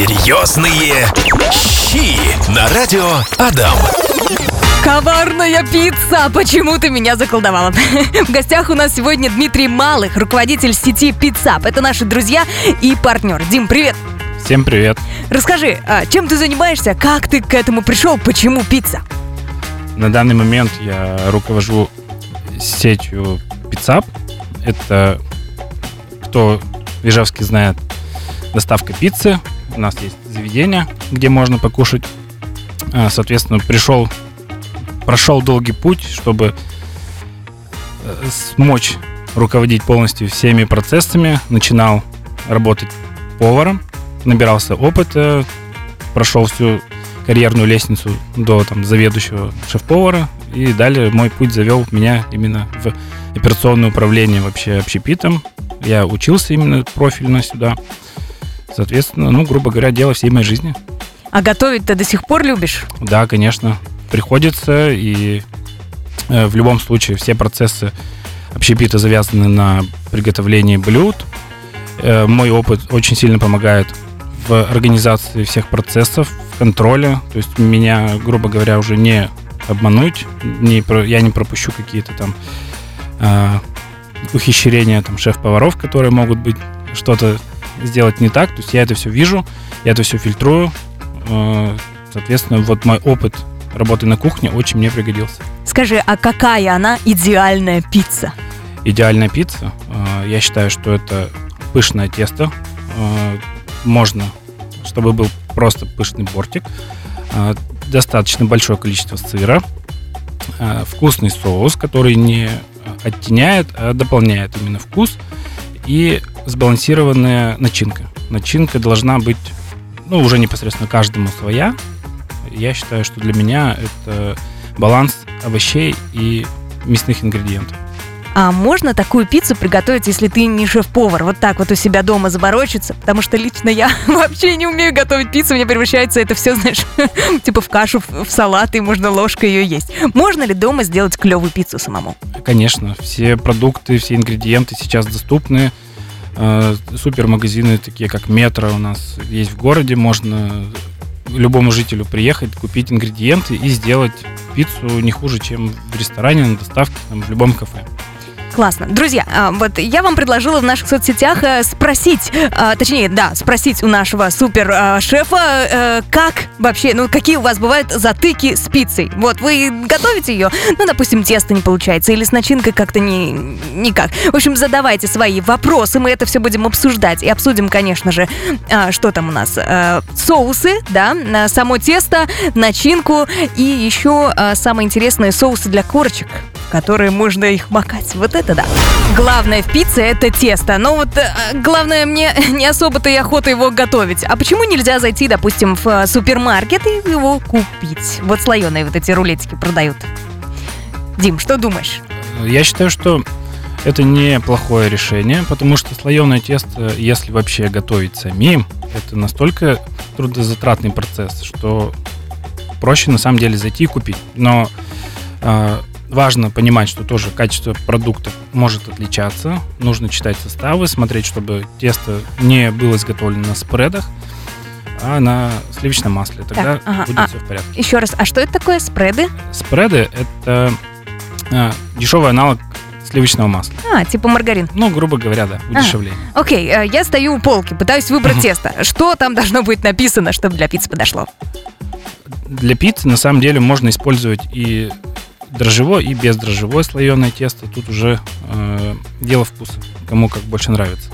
Серьезные щи на радио Адам. Коварная пицца! Почему ты меня заколдовала? В гостях у нас сегодня Дмитрий Малых, руководитель сети Пиццап. Это наши друзья и партнер. Дим, привет! Всем привет. Расскажи, а чем ты занимаешься? Как ты к этому пришел? Почему пицца? На данный момент я руковожу сетью Пиццап. Это, кто в Ижевске знает, доставка пиццы. У нас есть заведение, где можно покушать. А, Соответственно, пришел, прошел долгий путь, чтобы э, смочь руководить полностью всеми процессами. Начинал работать поваром, набирался опыта, прошел всю карьерную лестницу до там, заведующего шеф-повара. И далее мой путь завел меня именно в операционное управление вообще общепитом. Я учился именно профильно сюда. Соответственно, ну, грубо говоря, дело всей моей жизни. А готовить ты до сих пор любишь? Да, конечно, приходится. И э, в любом случае все процессы общепита завязаны на приготовлении блюд. Э, мой опыт очень сильно помогает в организации всех процессов, в контроле. То есть меня, грубо говоря, уже не обмануть, не, я не пропущу какие-то там э, ухищрения там, шеф-поваров, которые могут быть что-то сделать не так. То есть я это все вижу, я это все фильтрую. Э, Соответственно, вот мой опыт работы на кухне очень мне пригодился. Скажи, а какая она идеальная пицца? Идеальная пицца, э, я считаю, что это пышное тесто. Э, Можно, чтобы был просто пышный бортик. Достаточно большое количество сыра. Вкусный соус, который не оттеняет, а дополняет именно вкус. И сбалансированная начинка. Начинка должна быть, ну, уже непосредственно каждому своя. Я считаю, что для меня это баланс овощей и мясных ингредиентов. А можно такую пиццу приготовить, если ты не шеф-повар? Вот так вот у себя дома заморочиться? Потому что лично я вообще не умею готовить пиццу. Мне превращается это все, знаешь, типа в кашу, в в салат, и можно ложкой ее есть. Можно ли дома сделать клевую пиццу самому? Конечно, все продукты, все ингредиенты сейчас доступны. Э, Супермагазины, такие как Метро у нас есть в городе. Можно любому жителю приехать, купить ингредиенты и сделать пиццу не хуже, чем в ресторане, на доставке, там, в любом кафе. Классно. Друзья, а, вот я вам предложила в наших соцсетях э, спросить, а, точнее, да, спросить у нашего супер а, шефа, э, как вообще, ну, какие у вас бывают затыки с пиццей. Вот, вы готовите ее, ну, допустим, тесто не получается, или с начинкой как-то не, никак. В общем, задавайте свои вопросы, мы это все будем обсуждать. И обсудим, конечно же, что там у нас. э, соусы, да, само тесто, начинку и еще самое интересное, соусы для корочек которые можно их макать. Вот это да. Главное в пицце это тесто. Но вот э, главное мне не особо-то и охота его готовить. А почему нельзя зайти, допустим, в э, супермаркет и его купить? Вот слоеные вот эти рулетики продают. Дим, что думаешь? Я считаю, что это неплохое решение, потому что слоеное тесто, если вообще готовить самим, это настолько трудозатратный процесс, что проще на самом деле зайти и купить. Но э, важно понимать, что тоже качество продукта может отличаться. Нужно читать составы, смотреть, чтобы тесто не было изготовлено на спредах, а на сливочном масле. Тогда Так, ага, будет а- все в порядке. Еще раз, а что это такое спреды? Спреды это э, дешевый аналог сливочного масла. А, типа маргарин. Ну, грубо говоря, да, удешевление. Окей, э, я стою у полки, пытаюсь выбрать тесто. Что там должно быть написано, чтобы для пиццы подошло? Для пиццы на самом деле можно использовать и дрожжевое, и бездрожжевое слоеное тесто. Тут уже э, дело вкуса, кому как больше нравится.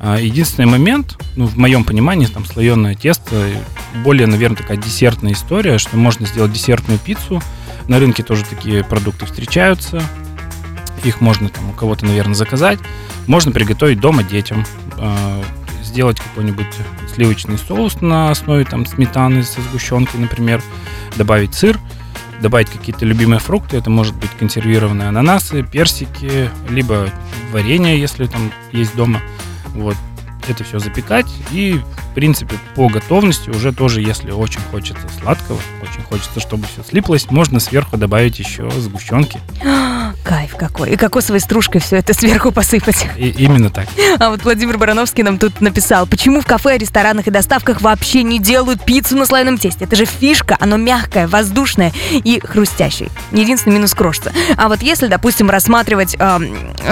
А, единственный момент, ну, в моем понимании, там слоеное тесто более, наверное, такая десертная история, что можно сделать десертную пиццу. На рынке тоже такие продукты встречаются. Их можно там у кого-то, наверное, заказать. Можно приготовить дома детям. э, сделать какой-нибудь сливочный соус на основе там сметаны со сгущенкой, например. Добавить сыр, добавить какие-то любимые фрукты. Это может быть консервированные ананасы, персики, либо варенье, если там есть дома. Вот. Это все запекать. И, в принципе, по готовности уже тоже, если очень хочется сладкого, очень хочется, чтобы все слиплось, можно сверху добавить еще сгущенки. Кайф какой. И кокосовой стружкой все это сверху посыпать. И именно так. А вот Владимир Барановский нам тут написал, почему в кафе, ресторанах и доставках вообще не делают пиццу на слоеном тесте? Это же фишка, оно мягкое, воздушное и хрустящее. Единственный минус крошится. А вот если, допустим, рассматривать э,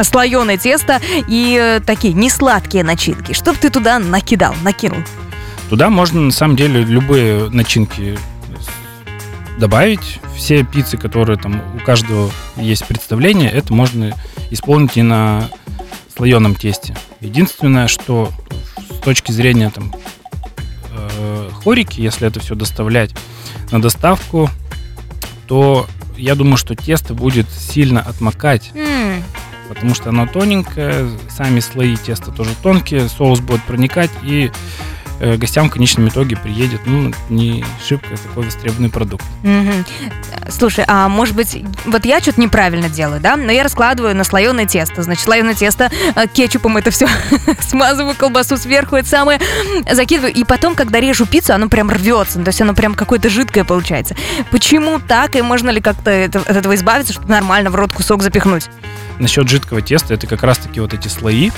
слоеное тесто и э, такие несладкие начинки, что бы ты туда накидал, накинул? Туда можно, на самом деле, любые начинки добавить. Все пиццы, которые там у каждого есть представление, это можно исполнить и на слоеном тесте. Единственное, что с точки зрения там э, хорики, если это все доставлять на доставку, то я думаю, что тесто будет сильно отмокать, М, потому что оно тоненькое, сами слои теста тоже тонкие, соус будет проникать и гостям в конечном итоге приедет, ну, не шибко такой востребованный продукт. Слушай, а может быть, вот я что-то неправильно делаю, да? Но я раскладываю на слоеное тесто. Значит, слоеное тесто, э, кетчупом это все смазываю, колбасу сверху, это самое, закидываю. И потом, когда режу пиццу, оно прям рвется. То есть оно прям какое-то жидкое получается. Почему так? И можно ли как-то это- от этого избавиться, чтобы нормально в рот кусок запихнуть? Насчет жидкого теста, это как раз-таки вот эти слои,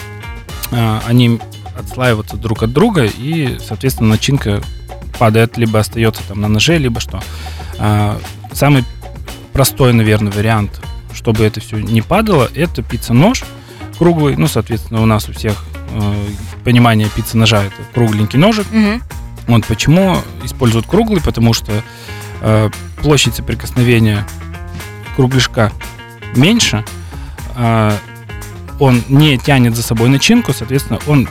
а, они отслаиваются друг от друга, и, соответственно, начинка падает, либо остается там на ноже, либо что. А, Самый простой, наверное, вариант, чтобы это все не падало, это пицца-нож круглый. Ну, соответственно, у нас у всех э, понимание пицца-ножа это кругленький ножик. Мгм. Вот почему используют круглый, потому что э, площадь соприкосновения кругляшка меньше, а, он не тянет за собой начинку, соответственно, он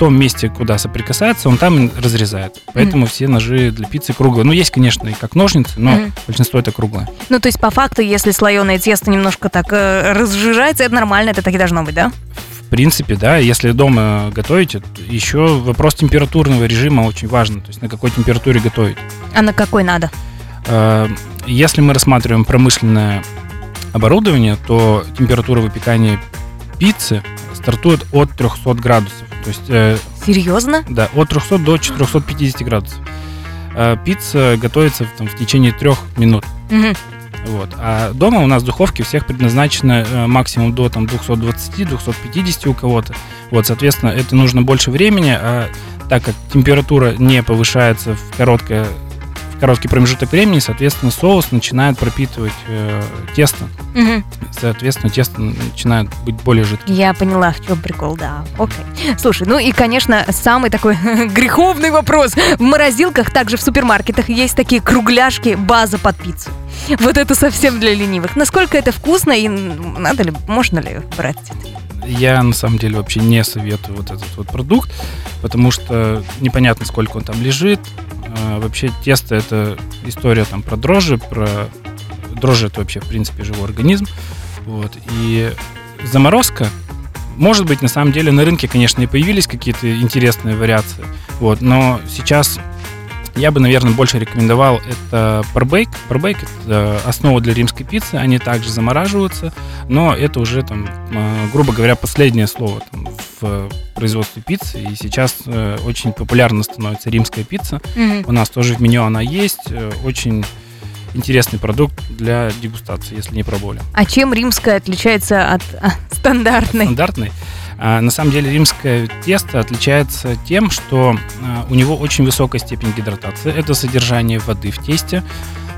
том месте, куда соприкасается, он там разрезает. Поэтому все ножи для пиццы круглые. Ну, есть, конечно, и как ножницы, но Мгм. большинство это круглое. Ну, то есть, по факту, если слоеное тесто немножко так э, разжижается, это нормально, это так и должно быть, да? В принципе, да, если дома готовите, то еще вопрос температурного режима очень важен. То есть на какой температуре готовить. А на какой надо? Э, Если мы рассматриваем промышленное оборудование, то температура выпекания пиццы стартует от 300 градусов. То есть, э, Серьезно? да, от 300 до 450 градусов. Э, Пицца готовится там, в течение трех минут. Мгм. Вот. А дома у нас духовки всех предназначены э, максимум до там, 220-250 у кого-то. Вот, соответственно, это нужно больше времени, а так как температура не повышается в короткое короткий промежуток времени, соответственно, соус начинает пропитывать э, тесто. Мгм. Соответственно, тесто начинает быть более жидким. Я поняла, в чем прикол, да. Окей. Слушай, ну и, конечно, самый такой греховный вопрос. В морозилках, также в супермаркетах есть такие кругляшки, база под пиццу. Вот это совсем для ленивых. Насколько это вкусно и м, надо ли, можно ли брать? Я на самом деле вообще не советую вот этот вот продукт, потому что непонятно, сколько он там лежит. А, Вообще тесто это история там про дрожжи, про дрожжи это вообще в принципе живой организм. Вот. И заморозка, может быть, на самом деле на рынке, конечно, и появились какие-то интересные вариации. Вот, но сейчас я бы, наверное, больше рекомендовал это парбейк. Парбейк это основа для римской пиццы. Они также замораживаются, но это уже там, э, грубо говоря, последнее слово там, в производстве пиццы. И сейчас э, очень популярна становится римская пицца. Мгм. У нас тоже в меню она есть. Э, Очень интересный продукт для дегустации, если не пробовали. А чем римская отличается от а, стандартной? Стандартный. А, на самом деле римское тесто отличается тем, что а, у него очень высокая степень гидратации. Это содержание воды в тесте.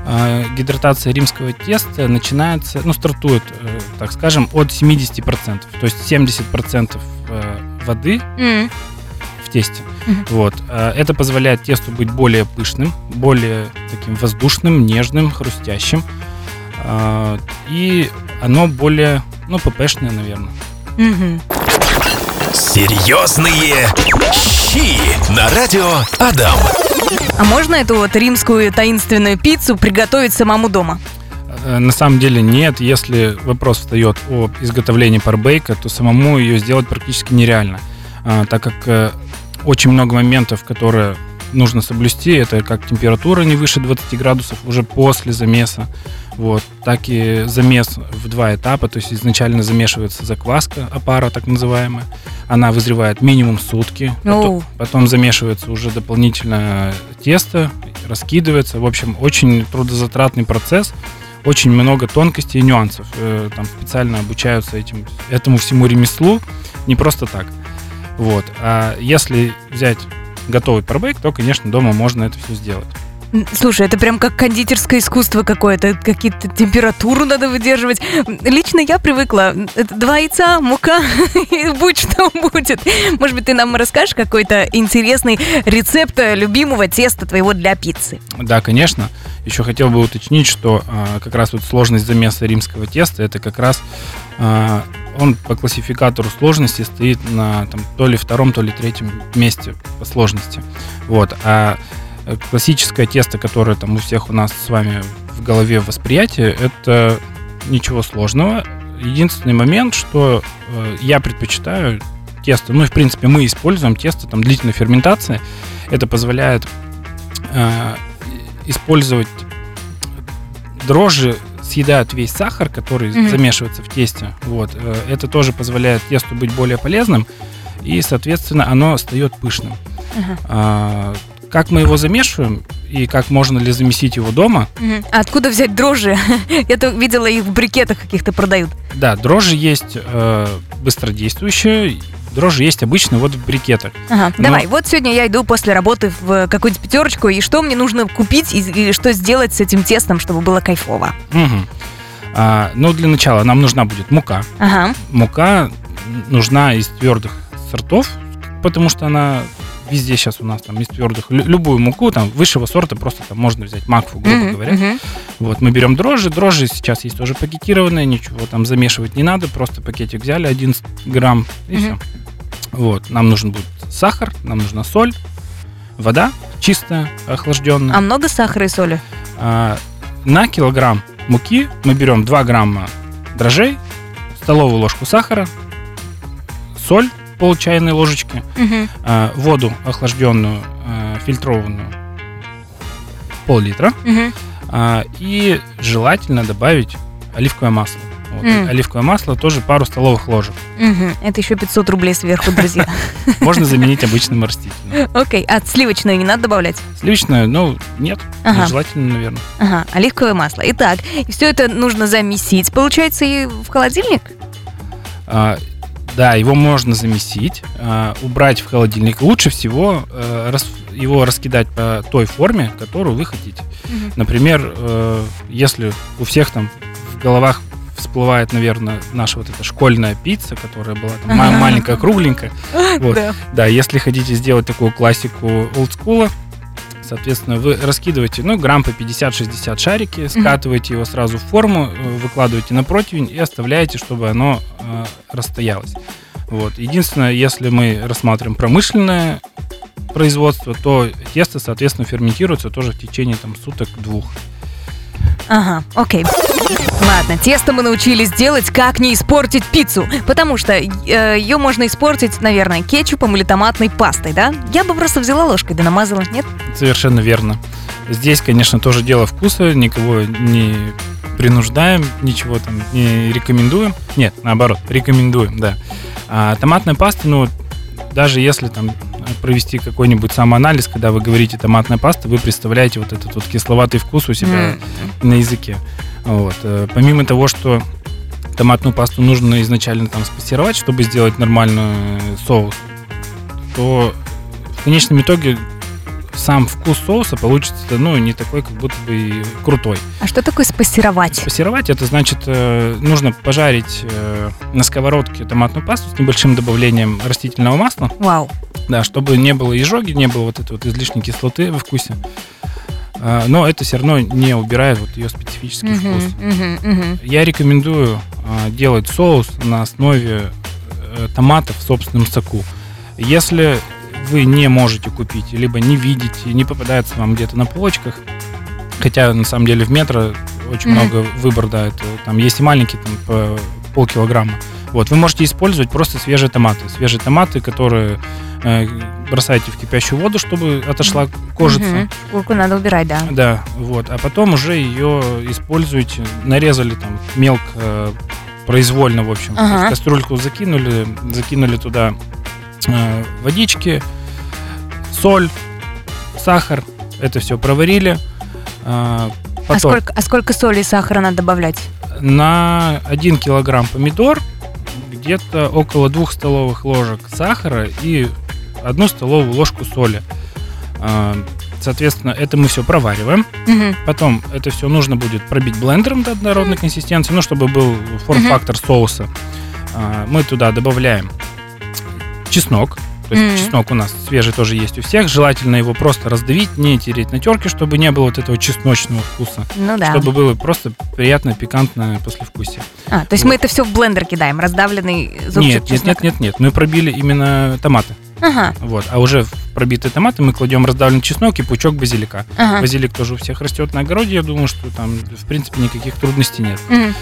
А, гидратация римского теста начинается, ну, стартует, э, так скажем, от 70%. То есть 70% э, воды М, в тесте. Мгм. Вот. Это позволяет тесту быть более пышным, более таким воздушным, нежным, хрустящим. И оно более, ну, ППшное, наверное. мгм. Серьезные щи на радио Адам. А можно эту вот римскую таинственную пиццу приготовить самому дома? Э, На самом деле нет. Если вопрос встает о изготовлении парбейка, то самому ее сделать практически нереально, А, так как э, очень много моментов, которые нужно соблюсти. Это как температура не выше 20 градусов уже после замеса. Вот, так и замес в два этапа, то есть изначально замешивается закваска опара, так называемая. Она вызревает минимум сутки, потом, потом замешивается уже дополнительно тесто, раскидывается. В общем, очень трудозатратный процесс, очень много тонкостей и нюансов. Э, Там специально обучаются этим, этому всему ремеслу, не просто так. Вот. А если взять готовый пробейк, то, конечно, дома можно это все сделать. Слушай, это прям как кондитерское искусство какое-то. Какие-то температуру надо выдерживать. Лично я привыкла. Два яйца, мука, и будь что будет. Может быть, ты нам расскажешь какой-то интересный рецепт э, любимого теста твоего для пиццы? Да, конечно. Еще хотел бы уточнить, что а, как раз вот сложность замеса римского теста, это как раз а, он по классификатору сложности стоит на там, то ли втором, то ли третьем месте по сложности. Вот. А э, классическое тесто, которое там у всех у нас с вами в голове восприятие, это ничего сложного. Единственный момент, что э, я предпочитаю тесто, ну и в принципе мы используем тесто там длительной ферментации. Это позволяет э, использовать дрожжи съедают весь сахар, который Мгм. замешивается в тесте. Вот. э, Это тоже позволяет тесту быть более полезным, и, соответственно, оно стает пышным. А, Как мы его замешиваем и как можно ли замесить его дома? А откуда взять дрожжи? Я то видела их в брикетах каких-то продают. Да, дрожжи есть э, быстродействующие, дрожжи есть обычные вот в брикетах. Ага, Но- давай, вот сегодня я иду после работы в какую-нибудь пятерочку, и что мне нужно купить и, и что сделать с этим тестом, чтобы было кайфово? Мгм. А, ну, для начала нам нужна будет мука. Ага, Мука нужна из твердых сортов, потому что она везде сейчас у нас там из твердых. Лю- любую муку там высшего сорта просто там можно взять макфу, грубо Мгм, говоря. мгм. Вот мы берем дрожжи. Дрожжи сейчас есть тоже пакетированные, ничего там замешивать не надо, просто пакетик взяли 11 грамм и Мгм. все. Вот, нам нужен будет сахар, нам нужна соль, вода чистая, охлажденная. А много сахара и соли? А, на килограмм муки мы берем 2 грамма дрожжей, столовую ложку сахара, соль пол чайной ложечки, Мгм. а, воду охлажденную, а, фильтрованную пол-литра Мгм. а, и желательно добавить оливковое масло. Вот, М. Оливковое масло тоже пару столовых ложек. Мгм. Это еще 500 рублей сверху, друзья. Можно заменить обычным растительным. Окей, а сливочное не надо добавлять? Сливочное, ну, нет, Ага. нежелательно, наверное. Ага, оливковое масло. Итак, все это нужно замесить, получается, и в холодильник? Да, его можно замесить, а, убрать в холодильник. Лучше всего э, рас- его раскидать по той форме, которую вы хотите. Например, э, если у всех там в головах всплывает, наверное, наша вот эта школьная пицца, которая была там маленькая, кругленькая. Вот. Да. Да, если хотите сделать такую классику олдскула, соответственно, вы раскидываете, ну, грамм по 50-60 шарики, скатываете его сразу в форму, э, выкладываете на противень и оставляете, чтобы оно э, расстоялось. Вот. Единственное, если мы рассматриваем промышленное производство, то тесто, соответственно, ферментируется тоже в течение там суток-двух. Ага, окей. Ладно, тесто мы научились делать, как не испортить пиццу. Потому что ее можно испортить, наверное, кетчупом или томатной пастой, да? Я бы просто взяла ложкой да намазала, нет? Совершенно верно. Здесь, конечно, тоже дело вкуса, никого не принуждаем, ничего там не рекомендуем. Нет, наоборот, рекомендуем, да. А томатная паста, ну, даже если там провести какой-нибудь самоанализ, когда вы говорите томатная паста, вы представляете вот этот вот кисловатый вкус у себя М. на языке. Вот. э, Помимо того, что томатную пасту нужно изначально там спассеровать, чтобы сделать нормальный соус, то в конечном итоге сам вкус соуса получится, ну, не такой, как будто бы крутой. А что такое спассеровать? Спассеровать это значит, э, нужно пожарить э, на сковородке томатную пасту с небольшим добавлением растительного масла, Вау. да, чтобы не было изжоги, не было вот этой вот излишней кислоты во вкусе. А, Но это все равно не убирает вот ее специфический Мгм, вкус. мгм, мгм. Я рекомендую а, делать соус на основе э, томатов в собственном соку. Если вы не можете купить, либо не видите, не попадается вам где-то на полочках, хотя на самом деле в метро очень Мгм. много выбор, да, это, там есть и маленькие, там по полкилограмма. Вот, вы можете использовать просто свежие томаты. Свежие томаты, которые э, бросаете в кипящую воду, чтобы отошла кожица. Мгм. Курку надо убирать, да. Да, вот. А потом уже ее используете, нарезали там мелко, э, произвольно, в общем. Ага. Кастрюльку закинули, закинули туда водички, соль, сахар. Это все проварили. Э, А сколько, а сколько соли и сахара надо добавлять? на 1 килограмм помидор где-то около 2 столовых ложек сахара и 1 столовую ложку соли. А, Соответственно, это мы все провариваем. Мгм. Потом это все нужно будет пробить блендером до однородной консистенции, ну, чтобы был форм-фактор соуса. А, Мы туда добавляем чеснок. То есть Мгм. чеснок у нас свежий тоже есть у всех. Желательно его просто раздавить, не тереть на терке, чтобы не было вот этого чесночного вкуса. Ну да. Чтобы было просто приятное, пикантное послевкусие. А, то есть мы это все в блендер кидаем, раздавленный зубчик Нет, нет, чеснока. нет, нет, нет. Мы пробили именно томаты. Ага, Вот. А уже в пробитые томаты мы кладем раздавленный чеснок и пучок базилика. ага. Базилик тоже у всех растет на огороде. Я думаю, что там, в принципе, никаких трудностей нет. Мгм.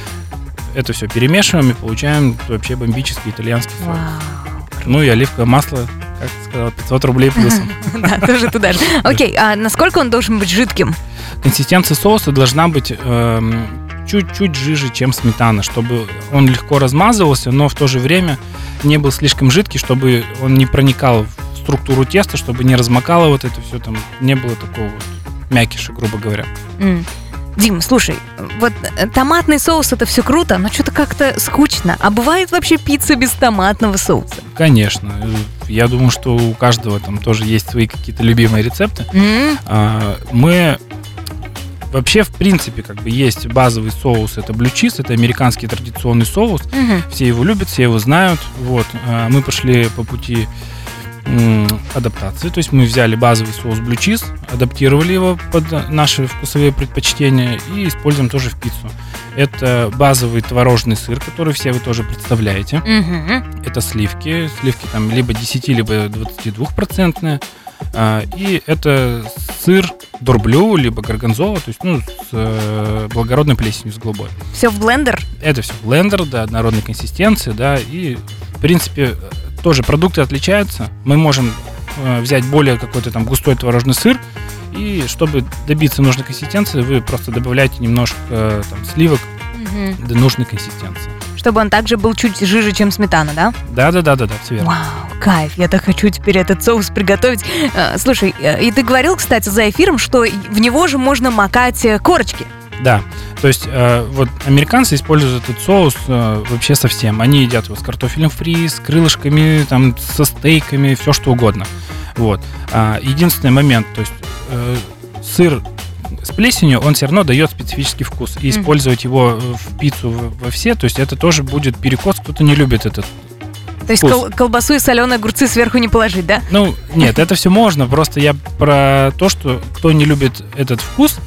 Это все перемешиваем и получаем вообще бомбический итальянский соус. Вау. Ну и оливковое масло, как ты сказала, 500 рублей плюсом. Да, тоже туда же. Окей, а насколько он должен быть жидким? Консистенция соуса должна быть эм, чуть-чуть жиже, чем сметана, чтобы он легко размазывался, но в то же время не был слишком жидкий, чтобы он не проникал в структуру теста, чтобы не размокало вот это все, там не было такого вот мякиша, грубо говоря. М. Дим, слушай, вот э, томатный соус это все круто, но что-то как-то скучно. А бывает вообще пицца без томатного соуса? Конечно, э, я думаю, что у каждого там тоже есть свои какие-то любимые рецепты. М, А, Мы вообще, в принципе, как бы есть базовый соус, это blue cheese, это американский традиционный соус. мгм. Все его любят, все его знают. Вот. А, Мы пошли по пути адаптации, то есть мы взяли базовый соус blue cheese, адаптировали его под наши вкусовые предпочтения и используем тоже в пиццу. Это базовый творожный сыр, который все вы тоже представляете. Мгм. Это сливки. Сливки там либо 10, либо 22 процентные. И это сыр дурблю, либо горгонзола, то есть ну, с э, благородной плесенью, с голубой. Все в блендер? Это все блендер, да, однородной консистенции, да, и в принципе тоже продукты отличаются. Мы можем э, взять более какой-то там густой творожный сыр, и чтобы добиться нужной консистенции, вы просто добавляете немножко э, там, сливок Мгм. до нужной консистенции. Чтобы он также был чуть жиже, чем сметана, да? Да, да, да, да, да, все верно. Вау, кайф, я так хочу теперь этот соус приготовить. Э, Слушай, и ты говорил, кстати, за эфиром, что в него же можно макать корочки. Да, то есть э, вот американцы используют этот соус э, вообще совсем. Они едят его с картофелем фри, с крылышками, там, со стейками, все что угодно. Вот. А, единственный момент, то есть э, сыр с плесенью, он все равно дает специфический вкус. И использовать его в пиццу во все, то есть это тоже будет перекос, кто-то не любит этот. То есть кол- колбасу и соленые огурцы сверху не положить, да? Ну, нет, это все можно, просто я про то, что кто не любит этот вкус,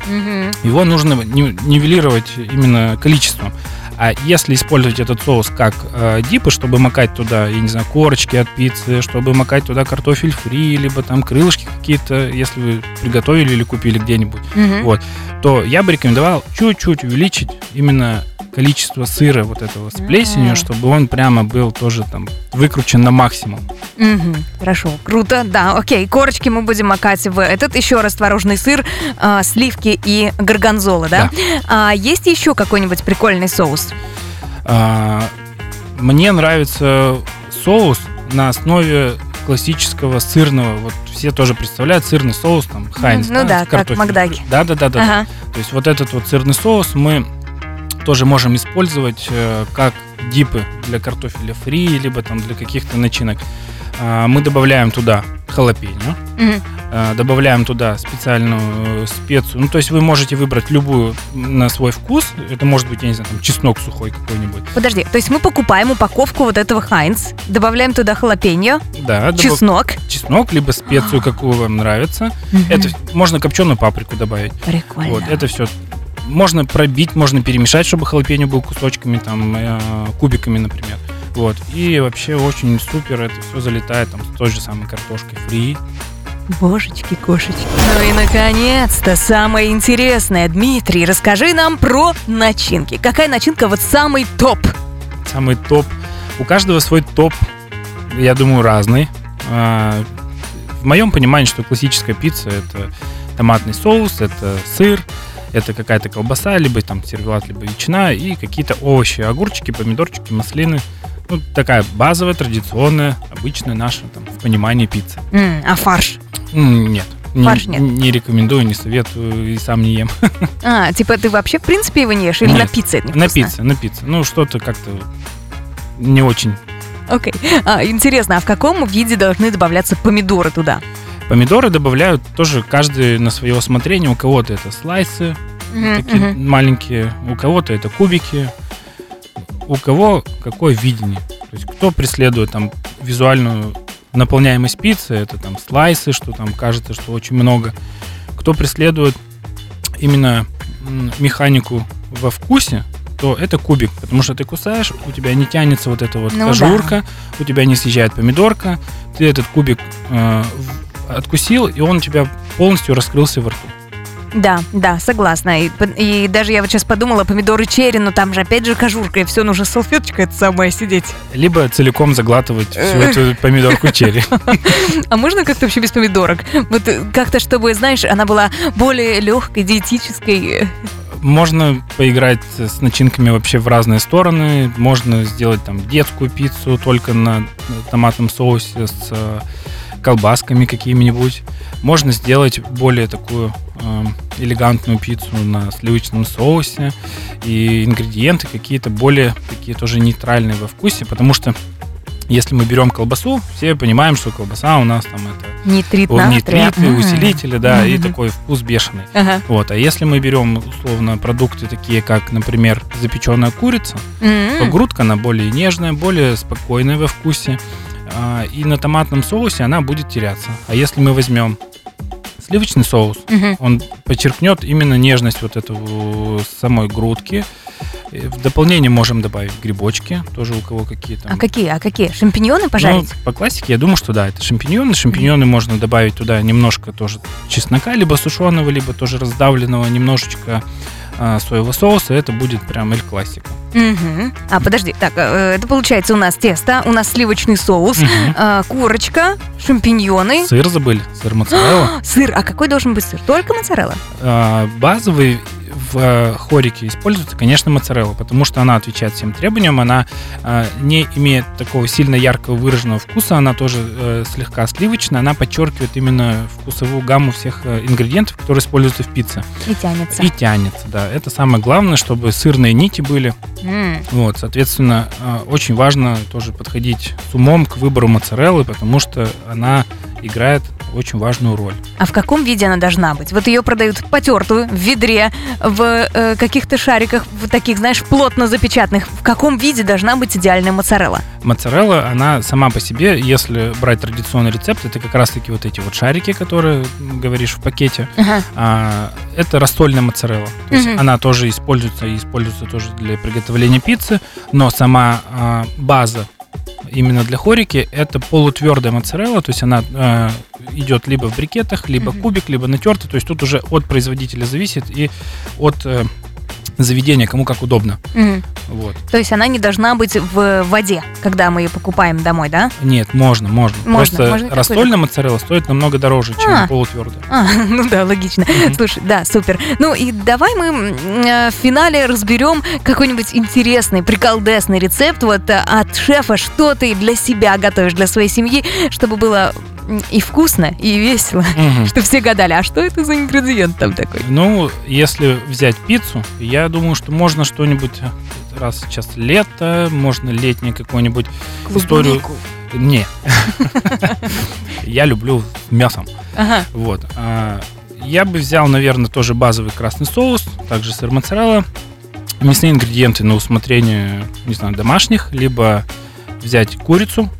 его нужно ни- нивелировать именно количеством. А если использовать этот соус как э, дипы, чтобы макать туда, я не знаю, корочки от пиццы, чтобы макать туда картофель фри, либо там крылышки какие-то, если вы приготовили или купили где-нибудь, Мгм. Вот. то я бы рекомендовал чуть-чуть увеличить именно количество сыра вот этого с плесенью, М. чтобы он прямо был тоже там выкручен на максимум. Мгм. Хорошо, круто, да, окей. Корочки мы будем макать в этот еще раз творожный сыр, а, сливки и горгонзола, да? А есть еще какой-нибудь прикольный соус? А, Мне нравится соус на основе классического сырного. Вот все тоже представляют сырный соус, там, Хайнс. ну да, с как. Макдаки. Да, да, да, да. Ага. То есть вот этот вот сырный соус мы тоже можем использовать э, как дипы для картофеля фри, либо там для каких-то начинок. А, Мы добавляем туда халапеньо, э, добавляем туда специальную э, специю. Ну, то есть вы можете выбрать любую на свой вкус. Это может быть, я не знаю, там, чеснок сухой какой-нибудь. Подожди, то есть мы покупаем упаковку вот этого Хайнс, добавляем туда халапеньо, Да, добав- чеснок. чеснок, либо специю, какую вам нравится. Мгм. Это можно копченую паприку добавить. прикольно. Вот, это все можно пробить, можно перемешать, чтобы халапеньо был кусочками, там, э, кубиками, например. Вот. И вообще очень супер, это все залетает там с той же самой картошкой фри. Божечки, кошечки. Ну и наконец-то самое интересное. Дмитрий, расскажи нам про начинки. Какая начинка вот самый топ? Самый топ. У каждого свой топ, я думаю, разный. А, В моем понимании, что классическая пицца это томатный соус, это сыр, это какая-то колбаса, либо там сервелат, либо ветчина и какие-то овощи, огурчики, помидорчики, маслины. Ну, такая базовая, традиционная, обычная наша там, в понимании пицца. М, а фарш? М, Нет. Не, Фарш нет. не рекомендую, не советую и сам не ем. А, типа ты вообще в принципе его не ешь? Или Нет, на пицце это На пицце, на пицце. Ну, что-то как-то не очень. Окей. А, интересно, а в каком виде должны добавляться помидоры туда? Помидоры добавляют тоже каждый на свое усмотрение. У кого-то это слайсы, Мгм, такие маленькие, у кого-то это кубики, у кого какое видение. То есть кто преследует там визуальную наполняемость пиццы, это там слайсы, что там кажется, что очень много. Кто преследует именно механику во вкусе, то это кубик, потому что ты кусаешь, у тебя не тянется вот эта вот Ну да. кожурка, у тебя не съезжает помидорка, ты этот кубик э, откусил, и он у тебя полностью раскрылся во рту. Да, да, согласна. И, и даже я вот сейчас подумала, помидоры черри, но там же опять же кожурка, и все, нужно салфеточка это самое сидеть. Либо целиком заглатывать всю эту помидорку черри. А можно как-то вообще без помидорок? Вот э, как-то, чтобы, знаешь, она была более легкой, диетической. Можно поиграть с начинками вообще в разные стороны. Можно сделать там детскую пиццу только на томатном соусе с э, колбасками какими-нибудь. Можно сделать более такую э, элегантную пиццу на сливочном соусе. И ингредиенты какие-то более такие тоже нейтральные во вкусе, потому что если мы берем колбасу, все понимаем, что колбаса у нас там это Нитрит о, натрия. нитриты, М. усилители, да, и такой вкус бешеный. Вот, а если мы берем условно продукты такие, как, например, запеченная курица, то грудка она более нежная, более спокойная во вкусе, и на томатном соусе она будет теряться. А если мы возьмем сливочный соус, Мгм. он подчеркнет именно нежность вот этого самой грудки. В дополнение можем добавить грибочки, тоже у кого какие там. А какие? А какие? Шампиньоны пожарить? Ну, по классике, я думаю, что да, это шампиньоны. Шампиньоны можно добавить туда немножко тоже чеснока, либо сушеного, либо тоже раздавленного, немножечко а, соевого соуса. Это будет прям эль классика. Мгм. А, подожди, так, э, это получается у нас тесто, у нас сливочный соус, Мгм. э, курочка, шампиньоны, Сыр забыли, сыр моцарелла. сыр. А какой должен быть сыр? Только моцарелла? А, Базовый в э, хорике используется, конечно, моцарелла, потому что она отвечает всем требованиям, она а, не имеет такого сильно яркого выраженного вкуса, она тоже э, слегка сливочная, она подчеркивает именно вкусовую гамму всех э, ингредиентов, которые используются в пицце. И тянется. И тянется, да. Это самое главное, чтобы сырные нити были. М. Вот, соответственно, э, очень важно тоже подходить с умом к выбору моцареллы, потому что она играет очень важную роль. А в каком виде она должна быть? Вот ее продают потертую, в ведре, в э, каких-то шариках, в таких, знаешь, плотно запечатанных. В каком виде должна быть идеальная моцарелла? Моцарелла, она сама по себе, если брать традиционный рецепт, это как раз-таки вот эти вот шарики, которые, говоришь, в пакете. Ага. А, это рассольная моцарелла. То есть Мгм. она тоже используется и используется тоже для приготовления пиццы, но сама а, база именно для хорики это полутвердая моцарелла, то есть она а, идет либо в брикетах, либо Мгм. кубик, либо натертый, то есть тут уже от производителя зависит и от э, заведения, кому как удобно. Мгм. Вот. То есть она не должна быть в воде, когда мы ее покупаем домой, да? Нет, можно, можно. Можно, Просто можно рассольная моцарелла стоит намного дороже, чем А. полутвердая. А, ну да, логично. Мгм. Слушай, да, супер. Ну и давай мы э, в финале разберем какой-нибудь интересный, приколдесный рецепт вот э, от шефа, что ты для себя готовишь, для своей семьи, чтобы было и вкусно, и весело. Мгм. Что все гадали, а что это за ингредиент там такой? Ну, если взять пиццу, я думаю, что можно что-нибудь, раз сейчас лето, можно летнее какое-нибудь историю. Не. Я люблю мясом. Ага. Вот. А, Я бы взял, наверное, тоже базовый красный соус, также сыр моцарелла, мясные ингредиенты на усмотрение, не знаю, домашних, либо взять курицу,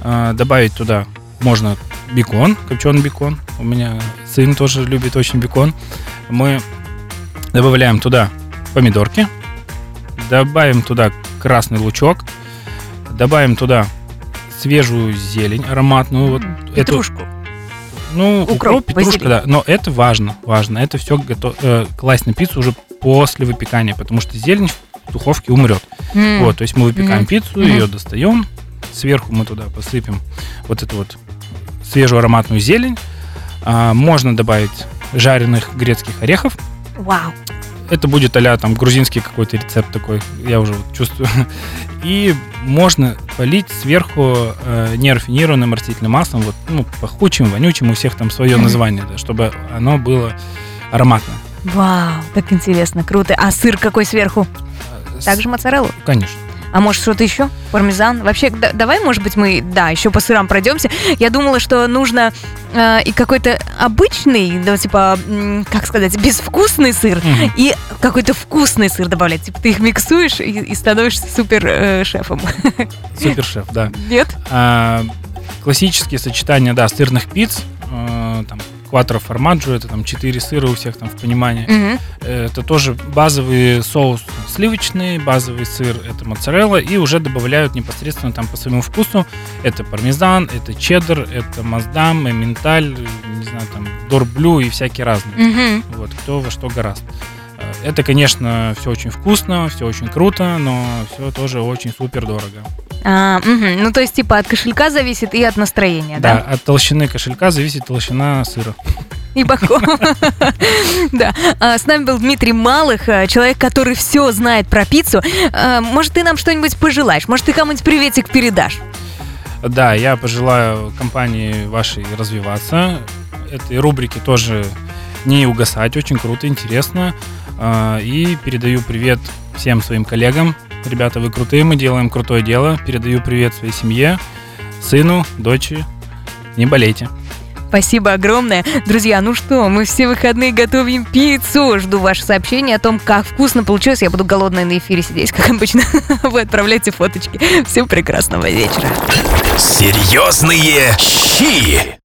а, добавить туда можно бекон, копченый бекон. У меня сын тоже любит очень бекон. Мы добавляем туда помидорки, добавим туда красный лучок, добавим туда свежую зелень ароматную. Вот М, эту- Петрушку. ну, Укроп, укроп, петрушка, базилик. да. Но это важно, важно. Это все класть на пиццу уже после выпекания, потому что зелень в духовке умрет. М. Вот, то есть мы выпекаем Мгм. пиццу, Мгм. ее достаем, сверху мы туда посыпем вот эту вот свежую ароматную зелень. А, можно добавить жареных грецких орехов. Вау. Это будет а там грузинский какой-то рецепт такой, я уже вот чувствую. И можно полить сверху э, нерафинированным растительным маслом, вот, ну, пахучим, вонючим, у всех там свое название, да, чтобы оно было ароматно. Вау, как интересно, круто. А сыр какой сверху? С- Также моцареллу? Конечно. А может что-то еще? Пармезан? Вообще, да- давай, может быть, мы, да, еще по сырам пройдемся. Я думала, что нужно э, и какой-то обычный, ну, типа, как сказать, безвкусный сыр, Мгм. и какой-то вкусный сыр добавлять. Типа, ты их миксуешь и, и становишься супер э. Супершеф, да. Нет? А, классические сочетания, да, сырных пиц, э, там, кватро формаджо, это там 4 сыра у всех там в понимании. Мгм. Это тоже базовый соус сливочный, базовый сыр это моцарелла, и уже добавляют непосредственно там по своему вкусу. Это пармезан, это чеддер, это маздам, эмменталь, не знаю, там дорблю и всякие разные. Мгм. Вот, кто во что гораст. Это, конечно, все очень вкусно, все очень круто, но все тоже очень супер дорого. А, мгм. Ну, то есть, типа, от кошелька зависит и от настроения, Да, да? от толщины кошелька зависит толщина сыра. И боков. Да. А, С нами был Дмитрий Малых, а, человек, который все знает про пиццу. А, Может, ты нам что-нибудь пожелаешь? Может, ты кому-нибудь приветик передашь? Да, я пожелаю компании вашей развиваться. Этой рубрике тоже не угасать. Очень круто, интересно. А, И передаю привет всем своим коллегам. Ребята, вы крутые, мы делаем крутое дело. Передаю привет своей семье, сыну, дочери. Не болейте. Спасибо огромное. Друзья, ну что, мы все выходные готовим пиццу. Жду ваше сообщение о том, как вкусно получилось. Я буду голодная на эфире сидеть, как обычно. Вы отправляйте фоточки. Всем прекрасного вечера. Серьезные щи.